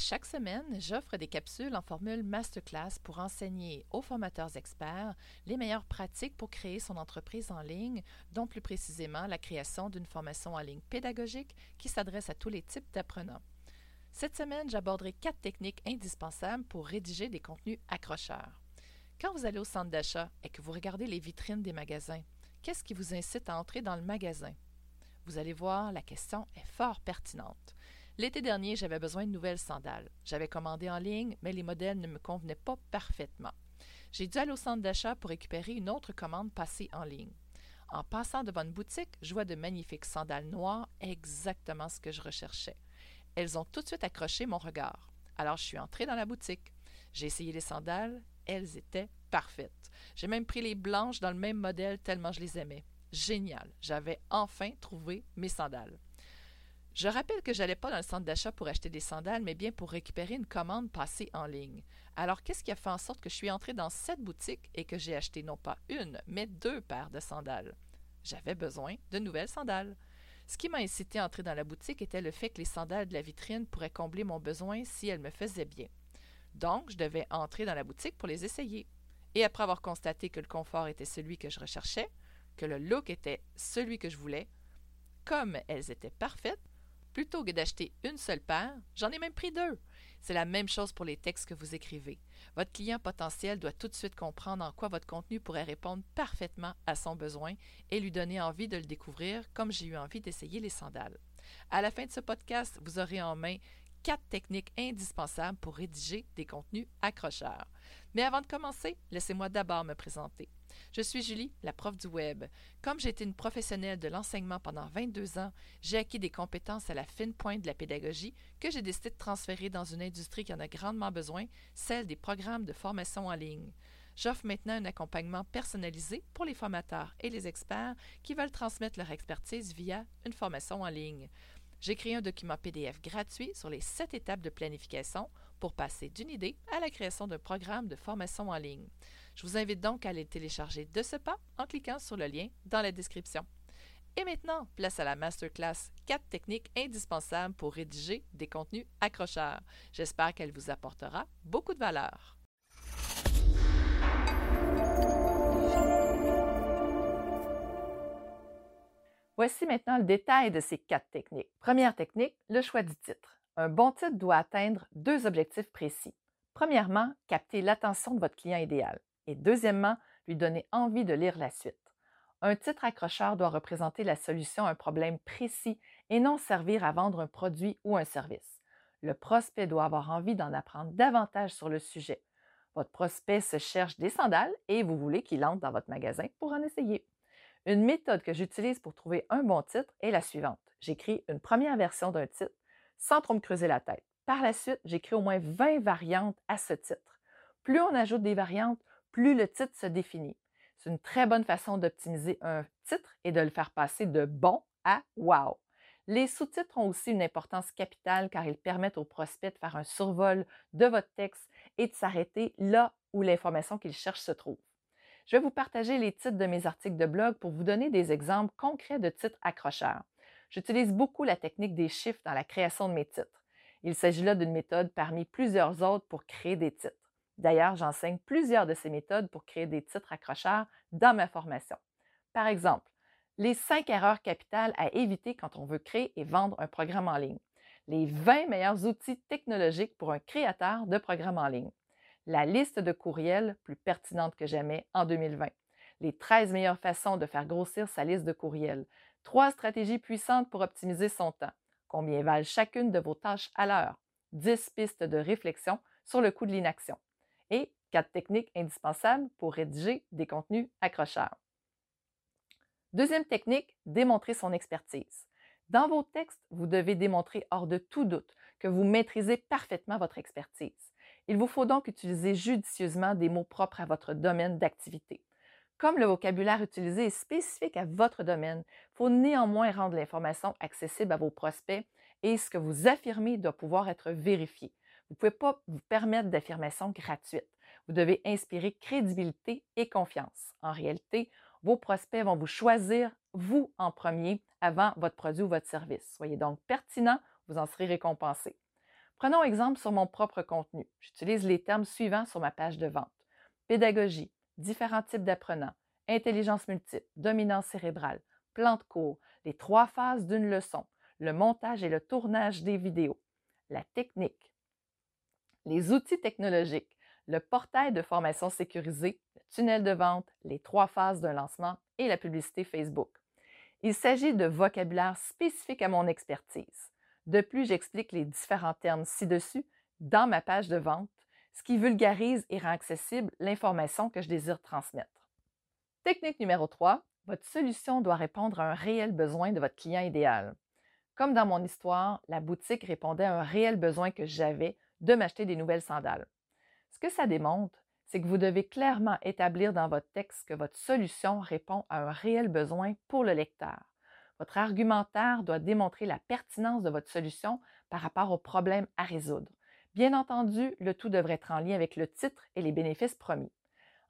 chaque semaine, j'offre des capsules en formule masterclass pour enseigner aux formateurs experts les meilleures pratiques pour créer son entreprise en ligne, dont plus précisément la création d'une formation en ligne pédagogique qui s'adresse à tous les types d'apprenants. Cette semaine, j'aborderai quatre techniques indispensables pour rédiger des contenus accrocheurs. Quand vous allez au centre d'achat et que vous regardez les vitrines des magasins, qu'est-ce qui vous incite à entrer dans le magasin? Vous allez voir, la question est fort pertinente. L'été dernier, j'avais besoin de nouvelles sandales. J'avais commandé en ligne, mais les modèles ne me convenaient pas parfaitement. J'ai dû aller au centre d'achat pour récupérer une autre commande passée en ligne. En passant devant une boutique, je vois de magnifiques sandales noires, exactement ce que je recherchais. Elles ont tout de suite accroché mon regard. Alors je suis entrée dans la boutique. J'ai essayé les sandales, elles étaient parfaites. J'ai même pris les blanches dans le même modèle tellement je les aimais. Génial, j'avais enfin trouvé mes sandales. Je rappelle que je n'allais pas dans le centre d'achat pour acheter des sandales, mais bien pour récupérer une commande passée en ligne. Alors, qu'est-ce qui a fait en sorte que je suis entrée dans cette boutique et que j'ai acheté non pas une, mais deux paires de sandales? J'avais besoin de nouvelles sandales. Ce qui m'a incité à entrer dans la boutique était le fait que les sandales de la vitrine pourraient combler mon besoin si elles me faisaient bien. Donc, je devais entrer dans la boutique pour les essayer. Et après avoir constaté que le confort était celui que je recherchais, que le look était celui que je voulais, comme elles étaient parfaites, Plutôt que d'acheter une seule paire, j'en ai même pris deux. C'est la même chose pour les textes que vous écrivez. Votre client potentiel doit tout de suite comprendre en quoi votre contenu pourrait répondre parfaitement à son besoin et lui donner envie de le découvrir comme j'ai eu envie d'essayer les sandales. À la fin de ce podcast, vous aurez en main quatre techniques indispensables pour rédiger des contenus accrocheurs. Mais avant de commencer, laissez-moi d'abord me présenter. Je suis Julie, la prof du web. Comme j'ai été une professionnelle de l'enseignement pendant 22 ans, j'ai acquis des compétences à la fine pointe de la pédagogie que j'ai décidé de transférer dans une industrie qui en a grandement besoin, celle des programmes de formation en ligne. J'offre maintenant un accompagnement personnalisé pour les formateurs et les experts qui veulent transmettre leur expertise via une formation en ligne. J'ai créé un document PDF gratuit sur les sept étapes de planification pour passer d'une idée à la création d'un programme de formation en ligne. Je vous invite donc à aller télécharger de ce pas en cliquant sur le lien dans la description. Et maintenant, place à la masterclass 4 techniques indispensables pour rédiger des contenus accrocheurs. J'espère qu'elle vous apportera beaucoup de valeur. Voici maintenant le détail de ces quatre techniques. Première technique, le choix du titre. Un bon titre doit atteindre deux objectifs précis. Premièrement, capter l'attention de votre client idéal et deuxièmement, lui donner envie de lire la suite. Un titre accrocheur doit représenter la solution à un problème précis et non servir à vendre un produit ou un service. Le prospect doit avoir envie d'en apprendre davantage sur le sujet. Votre prospect se cherche des sandales et vous voulez qu'il entre dans votre magasin pour en essayer. Une méthode que j'utilise pour trouver un bon titre est la suivante. J'écris une première version d'un titre sans trop me creuser la tête. Par la suite, j'écris au moins 20 variantes à ce titre. Plus on ajoute des variantes, plus le titre se définit. C'est une très bonne façon d'optimiser un titre et de le faire passer de bon à wow. Les sous-titres ont aussi une importance capitale car ils permettent aux prospects de faire un survol de votre texte et de s'arrêter là où l'information qu'ils cherchent se trouve. Je vais vous partager les titres de mes articles de blog pour vous donner des exemples concrets de titres accrocheurs. J'utilise beaucoup la technique des chiffres dans la création de mes titres. Il s'agit là d'une méthode parmi plusieurs autres pour créer des titres. D'ailleurs, j'enseigne plusieurs de ces méthodes pour créer des titres accrocheurs dans ma formation. Par exemple, les cinq erreurs capitales à éviter quand on veut créer et vendre un programme en ligne. Les 20 meilleurs outils technologiques pour un créateur de programme en ligne. La liste de courriels plus pertinente que jamais en 2020. Les 13 meilleures façons de faire grossir sa liste de courriels. Trois stratégies puissantes pour optimiser son temps. Combien valent chacune de vos tâches à l'heure? 10 pistes de réflexion sur le coût de l'inaction et quatre techniques indispensables pour rédiger des contenus accrocheurs. Deuxième technique, démontrer son expertise. Dans vos textes, vous devez démontrer hors de tout doute que vous maîtrisez parfaitement votre expertise. Il vous faut donc utiliser judicieusement des mots propres à votre domaine d'activité. Comme le vocabulaire utilisé est spécifique à votre domaine, il faut néanmoins rendre l'information accessible à vos prospects et ce que vous affirmez doit pouvoir être vérifié. Vous ne pouvez pas vous permettre d'affirmations gratuites. Vous devez inspirer crédibilité et confiance. En réalité, vos prospects vont vous choisir, vous en premier, avant votre produit ou votre service. Soyez donc pertinent, vous en serez récompensé. Prenons exemple sur mon propre contenu. J'utilise les termes suivants sur ma page de vente. Pédagogie, différents types d'apprenants, intelligence multiple, dominance cérébrale, plan de cours, les trois phases d'une leçon, le montage et le tournage des vidéos, la technique, les outils technologiques, le portail de formation sécurisé, le tunnel de vente, les trois phases d'un lancement et la publicité Facebook. Il s'agit de vocabulaire spécifique à mon expertise. De plus, j'explique les différents termes ci-dessus dans ma page de vente, ce qui vulgarise et rend accessible l'information que je désire transmettre. Technique numéro 3, votre solution doit répondre à un réel besoin de votre client idéal. Comme dans mon histoire, la boutique répondait à un réel besoin que j'avais de m'acheter des nouvelles sandales. Ce que ça démontre, c'est que vous devez clairement établir dans votre texte que votre solution répond à un réel besoin pour le lecteur. Votre argumentaire doit démontrer la pertinence de votre solution par rapport au problème à résoudre. Bien entendu, le tout devrait être en lien avec le titre et les bénéfices promis.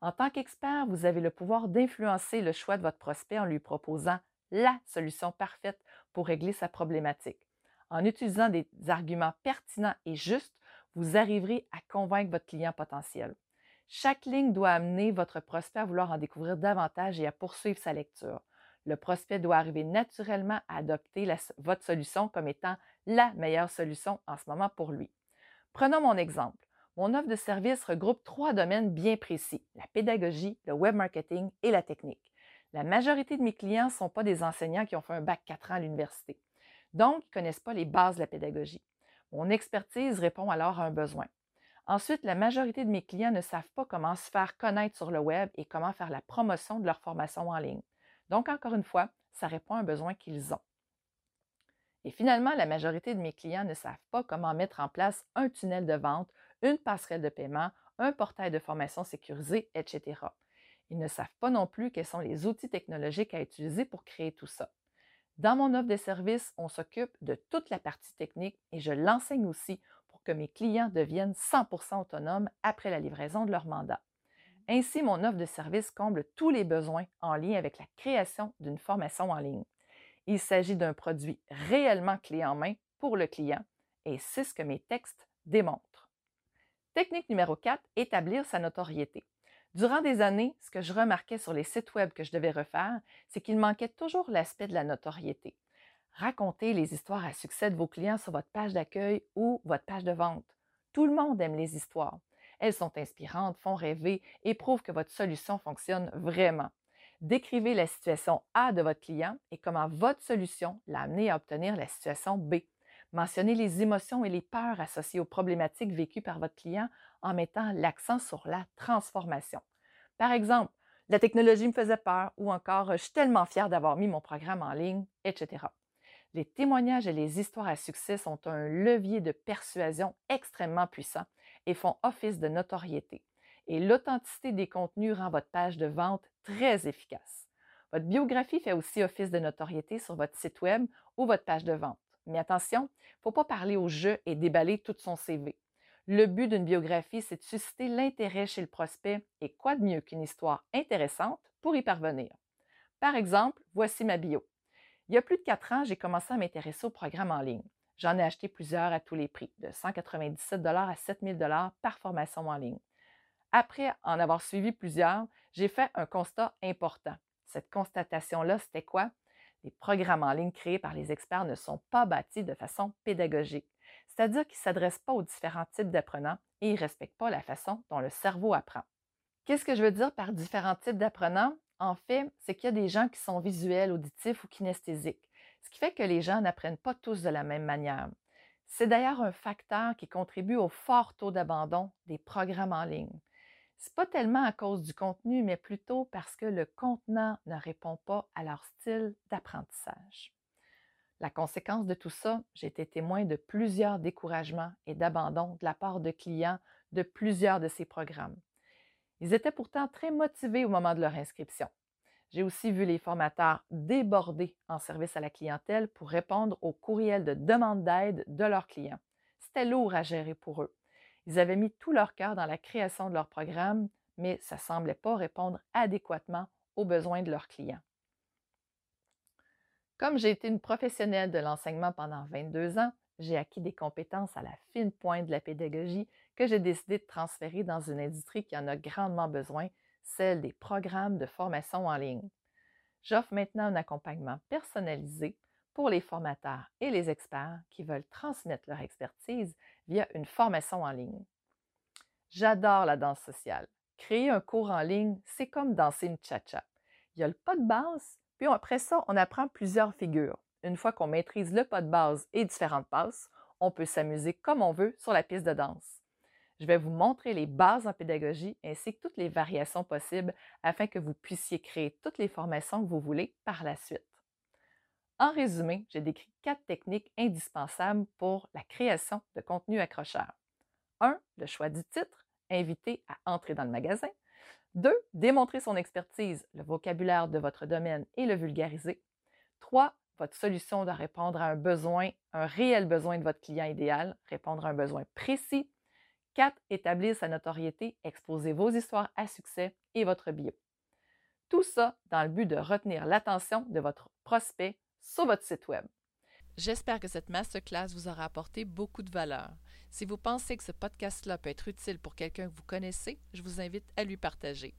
En tant qu'expert, vous avez le pouvoir d'influencer le choix de votre prospect en lui proposant la solution parfaite pour régler sa problématique. En utilisant des arguments pertinents et justes, vous arriverez à convaincre votre client potentiel. Chaque ligne doit amener votre prospect à vouloir en découvrir davantage et à poursuivre sa lecture le prospect doit arriver naturellement à adopter votre solution comme étant la meilleure solution en ce moment pour lui. Prenons mon exemple. Mon offre de service regroupe trois domaines bien précis, la pédagogie, le web marketing et la technique. La majorité de mes clients ne sont pas des enseignants qui ont fait un bac 4 ans à l'université, donc ils ne connaissent pas les bases de la pédagogie. Mon expertise répond alors à un besoin. Ensuite, la majorité de mes clients ne savent pas comment se faire connaître sur le web et comment faire la promotion de leur formation en ligne. Donc, encore une fois, ça répond à un besoin qu'ils ont. Et finalement, la majorité de mes clients ne savent pas comment mettre en place un tunnel de vente, une passerelle de paiement, un portail de formation sécurisé, etc. Ils ne savent pas non plus quels sont les outils technologiques à utiliser pour créer tout ça. Dans mon offre de service, on s'occupe de toute la partie technique et je l'enseigne aussi pour que mes clients deviennent 100% autonomes après la livraison de leur mandat. Ainsi, mon offre de service comble tous les besoins en lien avec la création d'une formation en ligne. Il s'agit d'un produit réellement clé en main pour le client et c'est ce que mes textes démontrent. Technique numéro 4, établir sa notoriété. Durant des années, ce que je remarquais sur les sites web que je devais refaire, c'est qu'il manquait toujours l'aspect de la notoriété. Racontez les histoires à succès de vos clients sur votre page d'accueil ou votre page de vente. Tout le monde aime les histoires. Elles sont inspirantes, font rêver et prouvent que votre solution fonctionne vraiment. Décrivez la situation A de votre client et comment votre solution l'a amené à obtenir la situation B. Mentionnez les émotions et les peurs associées aux problématiques vécues par votre client en mettant l'accent sur la transformation. Par exemple, la technologie me faisait peur ou encore je suis tellement fier d'avoir mis mon programme en ligne, etc. Les témoignages et les histoires à succès sont un levier de persuasion extrêmement puissant font office de notoriété. Et l'authenticité des contenus rend votre page de vente très efficace. Votre biographie fait aussi office de notoriété sur votre site web ou votre page de vente. Mais attention, il ne faut pas parler au jeu et déballer tout son CV. Le but d'une biographie, c'est de susciter l'intérêt chez le prospect et quoi de mieux qu'une histoire intéressante pour y parvenir. Par exemple, voici ma bio. Il y a plus de quatre ans, j'ai commencé à m'intéresser au programme en ligne. J'en ai acheté plusieurs à tous les prix, de 197 à 7000 par formation en ligne. Après en avoir suivi plusieurs, j'ai fait un constat important. Cette constatation-là, c'était quoi? Les programmes en ligne créés par les experts ne sont pas bâtis de façon pédagogique, c'est-à-dire qu'ils ne s'adressent pas aux différents types d'apprenants et ils ne respectent pas la façon dont le cerveau apprend. Qu'est-ce que je veux dire par différents types d'apprenants? En fait, c'est qu'il y a des gens qui sont visuels, auditifs ou kinesthésiques ce qui fait que les gens n'apprennent pas tous de la même manière. C'est d'ailleurs un facteur qui contribue au fort taux d'abandon des programmes en ligne. Ce n'est pas tellement à cause du contenu, mais plutôt parce que le contenant ne répond pas à leur style d'apprentissage. La conséquence de tout ça, j'ai été témoin de plusieurs découragements et d'abandon de la part de clients de plusieurs de ces programmes. Ils étaient pourtant très motivés au moment de leur inscription. J'ai aussi vu les formateurs déborder en service à la clientèle pour répondre aux courriels de demande d'aide de leurs clients. C'était lourd à gérer pour eux. Ils avaient mis tout leur cœur dans la création de leur programme, mais ça ne semblait pas répondre adéquatement aux besoins de leurs clients. Comme j'ai été une professionnelle de l'enseignement pendant 22 ans, j'ai acquis des compétences à la fine pointe de la pédagogie que j'ai décidé de transférer dans une industrie qui en a grandement besoin, celle des programmes de formation en ligne. J'offre maintenant un accompagnement personnalisé pour les formateurs et les experts qui veulent transmettre leur expertise via une formation en ligne. J'adore la danse sociale. Créer un cours en ligne, c'est comme danser une cha-cha. Il y a le pas de base, puis après ça, on apprend plusieurs figures. Une fois qu'on maîtrise le pas de base et différentes passes, on peut s'amuser comme on veut sur la piste de danse. Je vais vous montrer les bases en pédagogie ainsi que toutes les variations possibles afin que vous puissiez créer toutes les formations que vous voulez par la suite. En résumé, j'ai décrit quatre techniques indispensables pour la création de contenu accrocheur. 1. Le choix du titre, inviter à entrer dans le magasin. 2. Démontrer son expertise, le vocabulaire de votre domaine et le vulgariser. 3. Votre solution doit répondre à un besoin, un réel besoin de votre client idéal, répondre à un besoin précis. 4. Établir sa notoriété, exposer vos histoires à succès et votre bio. Tout ça dans le but de retenir l'attention de votre prospect sur votre site Web. J'espère que cette masterclass vous aura apporté beaucoup de valeur. Si vous pensez que ce podcast-là peut être utile pour quelqu'un que vous connaissez, je vous invite à lui partager.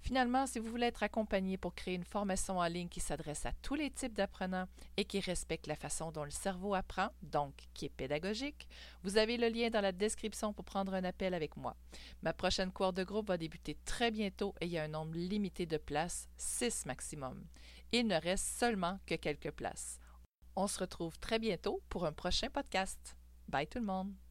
Finalement, si vous voulez être accompagné pour créer une formation en ligne qui s'adresse à tous les types d'apprenants et qui respecte la façon dont le cerveau apprend, donc qui est pédagogique, vous avez le lien dans la description pour prendre un appel avec moi. Ma prochaine cour de groupe va débuter très bientôt et il y a un nombre limité de places, 6 maximum. Il ne reste seulement que quelques places. On se retrouve très bientôt pour un prochain podcast. Bye tout le monde!